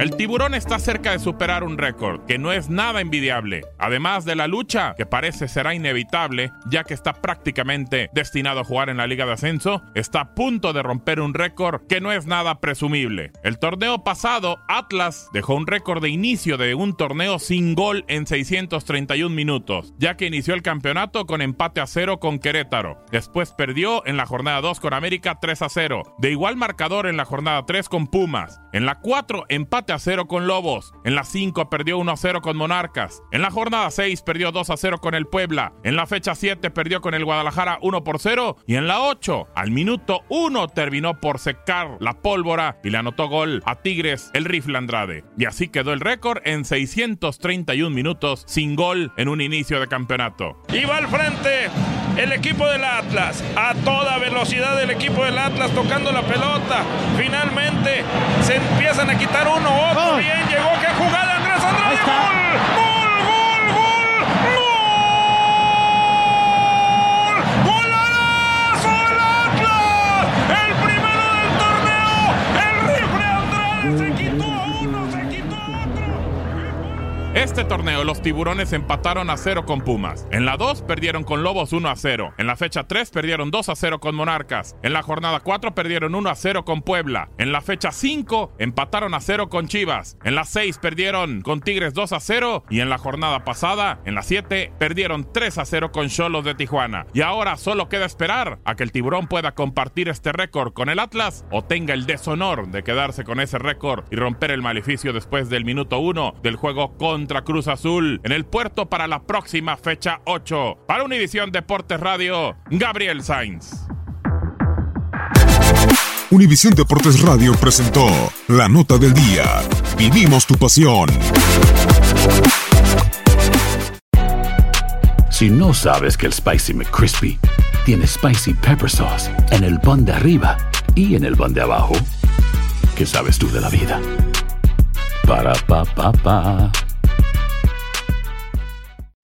El tiburón está cerca de superar un récord, que no es nada envidiable. Además de la lucha, que parece será inevitable, ya que está prácticamente destinado a jugar en la Liga de Ascenso, está a punto de romper un récord que no es nada presumible. El torneo pasado, Atlas dejó un récord de inicio de un torneo sin gol en 631 minutos, ya que inició el campeonato con empate a cero con Querétaro. Después perdió en la jornada 2 con América 3 a 0. De igual marcador en la jornada 3 con Pumas. En la 4, empate a 0 con Lobos. En la 5, perdió 1 a 0 con Monarcas. En la jornada 6, perdió 2 a 0 con el Puebla. En la fecha 7, perdió con el Guadalajara 1 por 0. Y en la 8, al minuto 1, terminó por secar la pólvora y le anotó gol a Tigres el rifle Andrade. Y así quedó el récord en 631 minutos sin gol en un inicio de campeonato. Y va al frente el equipo del Atlas. A toda velocidad el equipo del Atlas tocando la pelota. Finalmente empiezan a quitar uno, otro. Bien, llegó. ¡Qué jugada Andrés Andrade! Este torneo los tiburones empataron a 0 con Pumas. En la 2 perdieron con Lobos 1 a 0. En la fecha 3 perdieron 2 a 0 con Monarcas. En la jornada 4 perdieron 1 a 0 con Puebla. En la fecha 5 empataron a 0 con Chivas. En la 6 perdieron con Tigres 2 a 0. Y en la jornada pasada, en la 7, perdieron 3 a 0 con Cholos de Tijuana. Y ahora solo queda esperar a que el tiburón pueda compartir este récord con el Atlas o tenga el deshonor de quedarse con ese récord y romper el maleficio después del minuto 1 del juego contra Cruz Azul en el puerto para la próxima fecha 8. Para Univisión Deportes Radio, Gabriel Sainz. Univisión Deportes Radio presentó La Nota del Día. Vivimos tu pasión. Si no sabes que el Spicy McCrispy tiene Spicy Pepper Sauce en el pan de arriba y en el pan de abajo, ¿qué sabes tú de la vida? Para, pa, pa, pa.